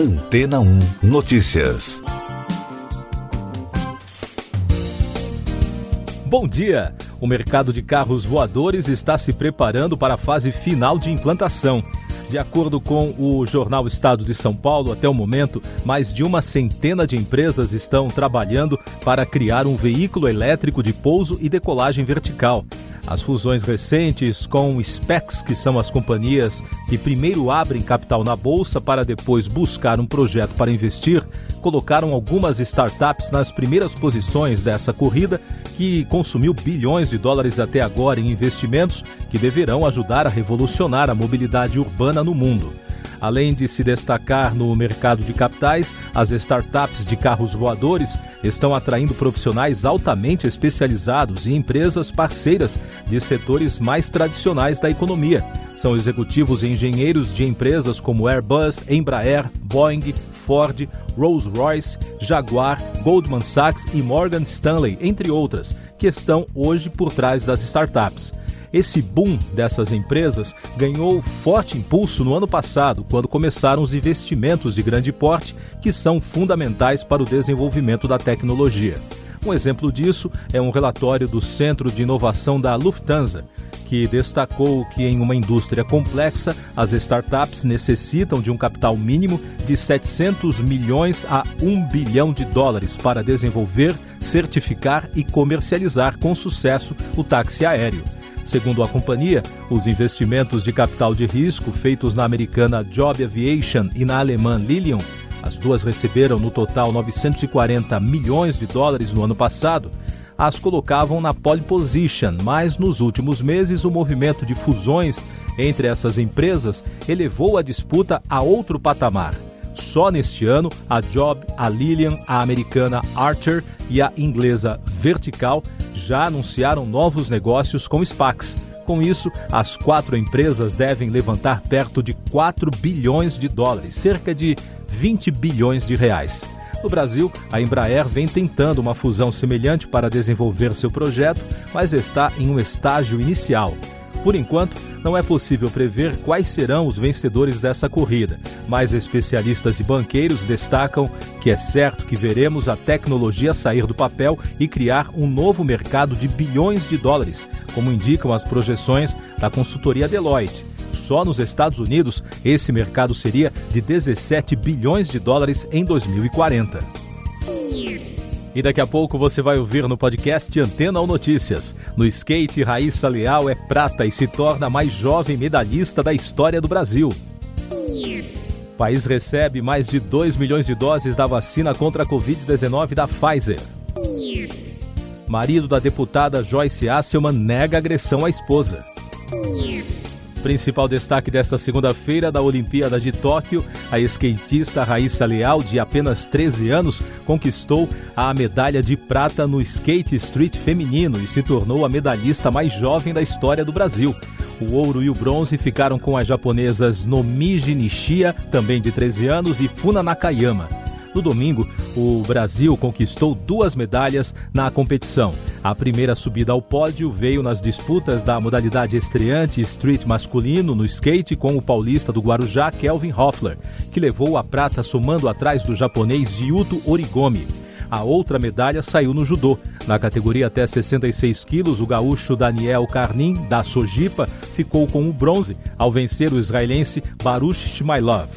Antena 1 Notícias. Bom dia! O mercado de carros voadores está se preparando para a fase final de implantação. De acordo com o jornal Estado de São Paulo, até o momento, mais de uma centena de empresas estão trabalhando para criar um veículo elétrico de pouso e decolagem vertical. As fusões recentes com SPECs, que são as companhias que primeiro abrem capital na bolsa para depois buscar um projeto para investir, colocaram algumas startups nas primeiras posições dessa corrida, que consumiu bilhões de dólares até agora em investimentos que deverão ajudar a revolucionar a mobilidade urbana no mundo. Além de se destacar no mercado de capitais, as startups de carros voadores estão atraindo profissionais altamente especializados e empresas parceiras de setores mais tradicionais da economia. São executivos e engenheiros de empresas como Airbus, Embraer, Boeing, Ford, Rolls-Royce, Jaguar, Goldman Sachs e Morgan Stanley, entre outras, que estão hoje por trás das startups. Esse boom dessas empresas ganhou forte impulso no ano passado, quando começaram os investimentos de grande porte que são fundamentais para o desenvolvimento da tecnologia. Um exemplo disso é um relatório do Centro de Inovação da Lufthansa, que destacou que em uma indústria complexa, as startups necessitam de um capital mínimo de 700 milhões a 1 bilhão de dólares para desenvolver, certificar e comercializar com sucesso o táxi aéreo. Segundo a companhia, os investimentos de capital de risco feitos na americana Job Aviation e na alemã Lilium, as duas receberam no total 940 milhões de dólares no ano passado, as colocavam na pole position, mas nos últimos meses o movimento de fusões entre essas empresas elevou a disputa a outro patamar. Só neste ano, a Job, a Lilium, a americana Archer e a inglesa Vertical já anunciaram novos negócios com SPACs. Com isso, as quatro empresas devem levantar perto de 4 bilhões de dólares, cerca de 20 bilhões de reais. No Brasil, a Embraer vem tentando uma fusão semelhante para desenvolver seu projeto, mas está em um estágio inicial. Por enquanto, não é possível prever quais serão os vencedores dessa corrida, mas especialistas e banqueiros destacam que é certo que veremos a tecnologia sair do papel e criar um novo mercado de bilhões de dólares, como indicam as projeções da consultoria Deloitte. Só nos Estados Unidos, esse mercado seria de 17 bilhões de dólares em 2040. E daqui a pouco você vai ouvir no podcast Antena ou Notícias. No skate, Raíssa Leal é prata e se torna a mais jovem medalhista da história do Brasil. O país recebe mais de 2 milhões de doses da vacina contra a Covid-19 da Pfizer. Marido da deputada Joyce Asselman nega agressão à esposa. Principal destaque desta segunda-feira da Olimpíada de Tóquio, a skatista Raíssa Leal, de apenas 13 anos, conquistou a medalha de prata no skate street feminino e se tornou a medalhista mais jovem da história do Brasil. O ouro e o bronze ficaram com as japonesas Nomiji Nishia, também de 13 anos, e Funa Nakayama. No domingo, o Brasil conquistou duas medalhas na competição. A primeira subida ao pódio veio nas disputas da modalidade estreante street masculino no skate com o paulista do Guarujá, Kelvin Hoffler, que levou a prata somando atrás do japonês Yuto Origomi. A outra medalha saiu no judô. Na categoria até 66 quilos, o gaúcho Daniel Carnin, da Sojipa, ficou com o bronze ao vencer o israelense Baruch Shmailov.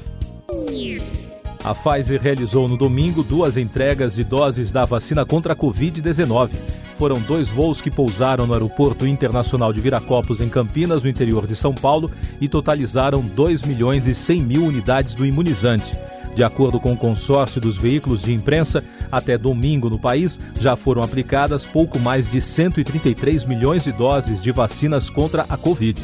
A Pfizer realizou no domingo duas entregas de doses da vacina contra a Covid-19. Foram dois voos que pousaram no Aeroporto Internacional de Viracopos, em Campinas, no interior de São Paulo, e totalizaram 2 milhões e 100 mil unidades do imunizante. De acordo com o consórcio dos veículos de imprensa, até domingo no país já foram aplicadas pouco mais de 133 milhões de doses de vacinas contra a Covid.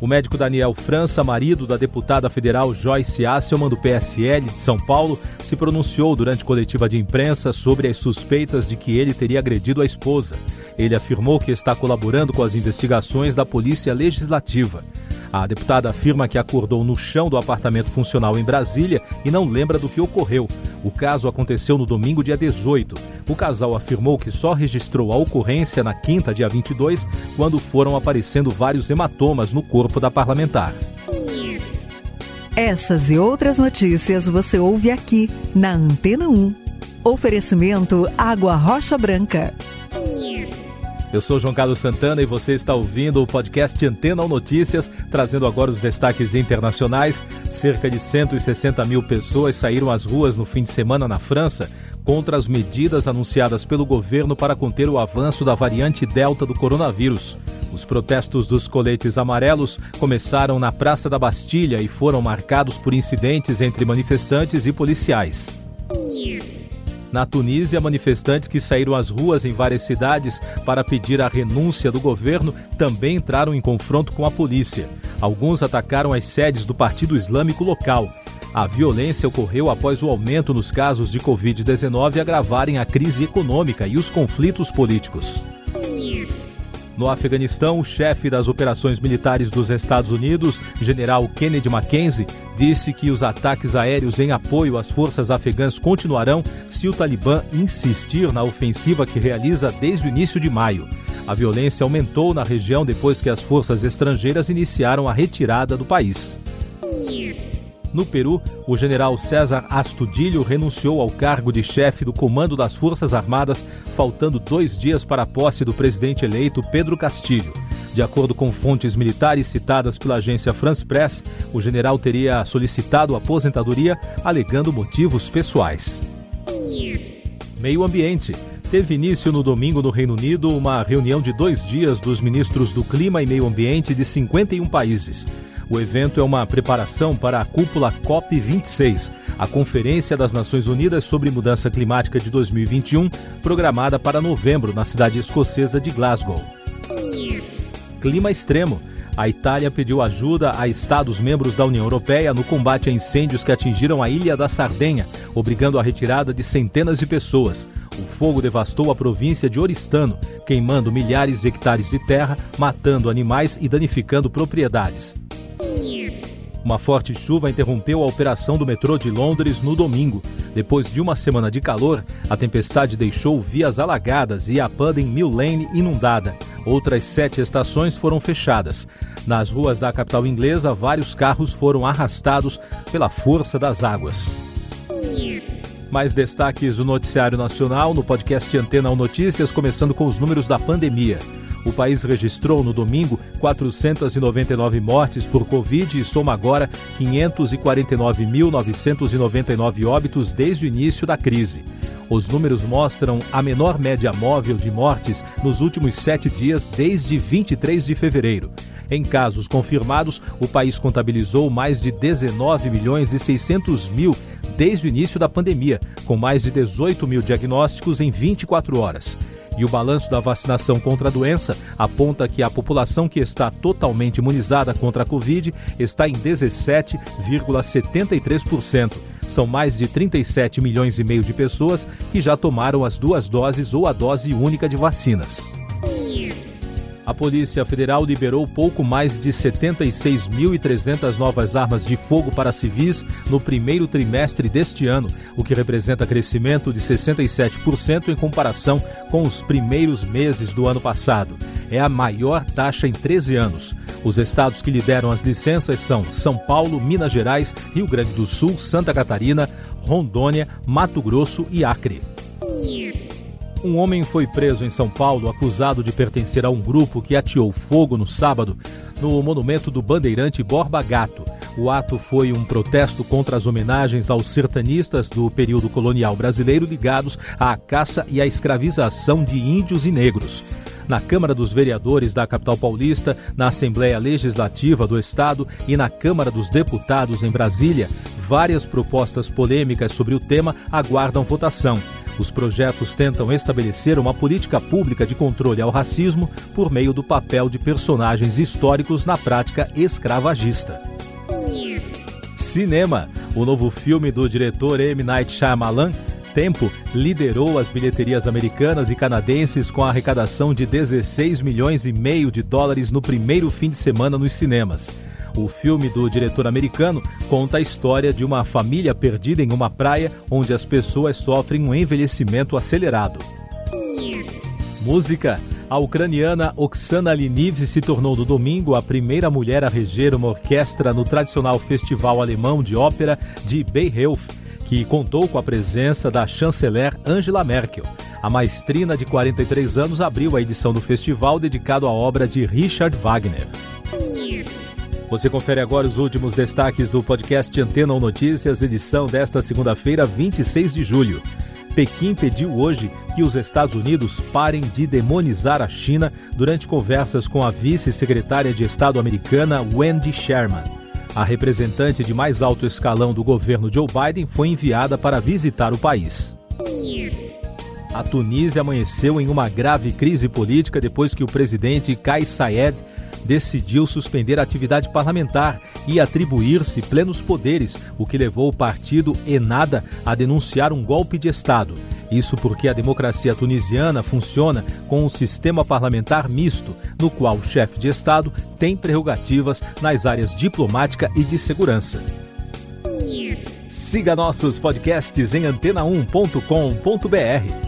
O médico Daniel França, marido da deputada federal Joyce Asselman, do PSL de São Paulo, se pronunciou durante coletiva de imprensa sobre as suspeitas de que ele teria agredido a esposa. Ele afirmou que está colaborando com as investigações da Polícia Legislativa. A deputada afirma que acordou no chão do apartamento funcional em Brasília e não lembra do que ocorreu. O caso aconteceu no domingo, dia 18. O casal afirmou que só registrou a ocorrência na quinta, dia 22, quando foram aparecendo vários hematomas no corpo da parlamentar. Essas e outras notícias você ouve aqui na Antena 1. Oferecimento Água Rocha Branca. Eu sou João Carlos Santana e você está ouvindo o podcast Antena ou Notícias, trazendo agora os destaques internacionais. Cerca de 160 mil pessoas saíram às ruas no fim de semana na França contra as medidas anunciadas pelo governo para conter o avanço da variante Delta do coronavírus. Os protestos dos coletes amarelos começaram na Praça da Bastilha e foram marcados por incidentes entre manifestantes e policiais. Na Tunísia, manifestantes que saíram às ruas em várias cidades para pedir a renúncia do governo também entraram em confronto com a polícia. Alguns atacaram as sedes do Partido Islâmico local. A violência ocorreu após o aumento nos casos de Covid-19 agravarem a crise econômica e os conflitos políticos. No Afeganistão, o chefe das operações militares dos Estados Unidos, general Kennedy Mackenzie, disse que os ataques aéreos em apoio às forças afegãs continuarão se o Talibã insistir na ofensiva que realiza desde o início de maio. A violência aumentou na região depois que as forças estrangeiras iniciaram a retirada do país. No Peru, o general César Astudilho renunciou ao cargo de chefe do Comando das Forças Armadas, faltando dois dias para a posse do presidente eleito Pedro Castilho. De acordo com fontes militares citadas pela agência France Press, o general teria solicitado aposentadoria alegando motivos pessoais. Meio Ambiente. Teve início no domingo no Reino Unido uma reunião de dois dias dos ministros do Clima e Meio Ambiente de 51 países. O evento é uma preparação para a cúpula COP26, a Conferência das Nações Unidas sobre Mudança Climática de 2021, programada para novembro na cidade escocesa de Glasgow. Clima extremo. A Itália pediu ajuda a Estados-membros da União Europeia no combate a incêndios que atingiram a ilha da Sardenha, obrigando a retirada de centenas de pessoas. O fogo devastou a província de Oristano, queimando milhares de hectares de terra, matando animais e danificando propriedades. Uma forte chuva interrompeu a operação do metrô de Londres no domingo. Depois de uma semana de calor, a tempestade deixou vias alagadas e a Pudding Mill Lane inundada. Outras sete estações foram fechadas. Nas ruas da capital inglesa, vários carros foram arrastados pela força das águas. Mais destaques do Noticiário Nacional no podcast Antena 1 Notícias, começando com os números da pandemia. O país registrou no domingo 499 mortes por Covid e soma agora 549.999 óbitos desde o início da crise. Os números mostram a menor média móvel de mortes nos últimos sete dias desde 23 de fevereiro. Em casos confirmados, o país contabilizou mais de 19 milhões e 600 mil desde o início da pandemia, com mais de 18 mil diagnósticos em 24 horas. E o balanço da vacinação contra a doença aponta que a população que está totalmente imunizada contra a Covid está em 17,73%. São mais de 37 milhões e meio de pessoas que já tomaram as duas doses ou a dose única de vacinas. A Polícia Federal liberou pouco mais de 76.300 novas armas de fogo para civis no primeiro trimestre deste ano, o que representa crescimento de 67% em comparação com os primeiros meses do ano passado. É a maior taxa em 13 anos. Os estados que lideram as licenças são São Paulo, Minas Gerais, Rio Grande do Sul, Santa Catarina, Rondônia, Mato Grosso e Acre. Um homem foi preso em São Paulo acusado de pertencer a um grupo que ateou fogo no sábado no monumento do bandeirante Borba Gato. O ato foi um protesto contra as homenagens aos sertanistas do período colonial brasileiro ligados à caça e à escravização de índios e negros. Na Câmara dos Vereadores da capital paulista, na Assembleia Legislativa do Estado e na Câmara dos Deputados em Brasília, várias propostas polêmicas sobre o tema aguardam votação. Os projetos tentam estabelecer uma política pública de controle ao racismo por meio do papel de personagens históricos na prática escravagista. Cinema. O novo filme do diretor M. Night Shyamalan Tempo liderou as bilheterias americanas e canadenses com a arrecadação de 16 milhões e meio de dólares no primeiro fim de semana nos cinemas. O filme do diretor americano conta a história de uma família perdida em uma praia onde as pessoas sofrem um envelhecimento acelerado. Música. A ucraniana Oksana Liniv se tornou no domingo a primeira mulher a reger uma orquestra no tradicional Festival Alemão de Ópera de Bayreuth, que contou com a presença da chanceler Angela Merkel. A maestrina de 43 anos abriu a edição do festival dedicado à obra de Richard Wagner. Você confere agora os últimos destaques do podcast Antena ou Notícias, edição desta segunda-feira, 26 de julho. Pequim pediu hoje que os Estados Unidos parem de demonizar a China durante conversas com a vice-secretária de Estado americana Wendy Sherman. A representante de mais alto escalão do governo Joe Biden foi enviada para visitar o país. A Tunísia amanheceu em uma grave crise política depois que o presidente Kais Saied decidiu suspender a atividade parlamentar e atribuir-se plenos poderes, o que levou o partido Enada a denunciar um golpe de Estado. Isso porque a democracia tunisiana funciona com um sistema parlamentar misto, no qual o chefe de Estado tem prerrogativas nas áreas diplomática e de segurança. Siga nossos podcasts em antena1.com.br.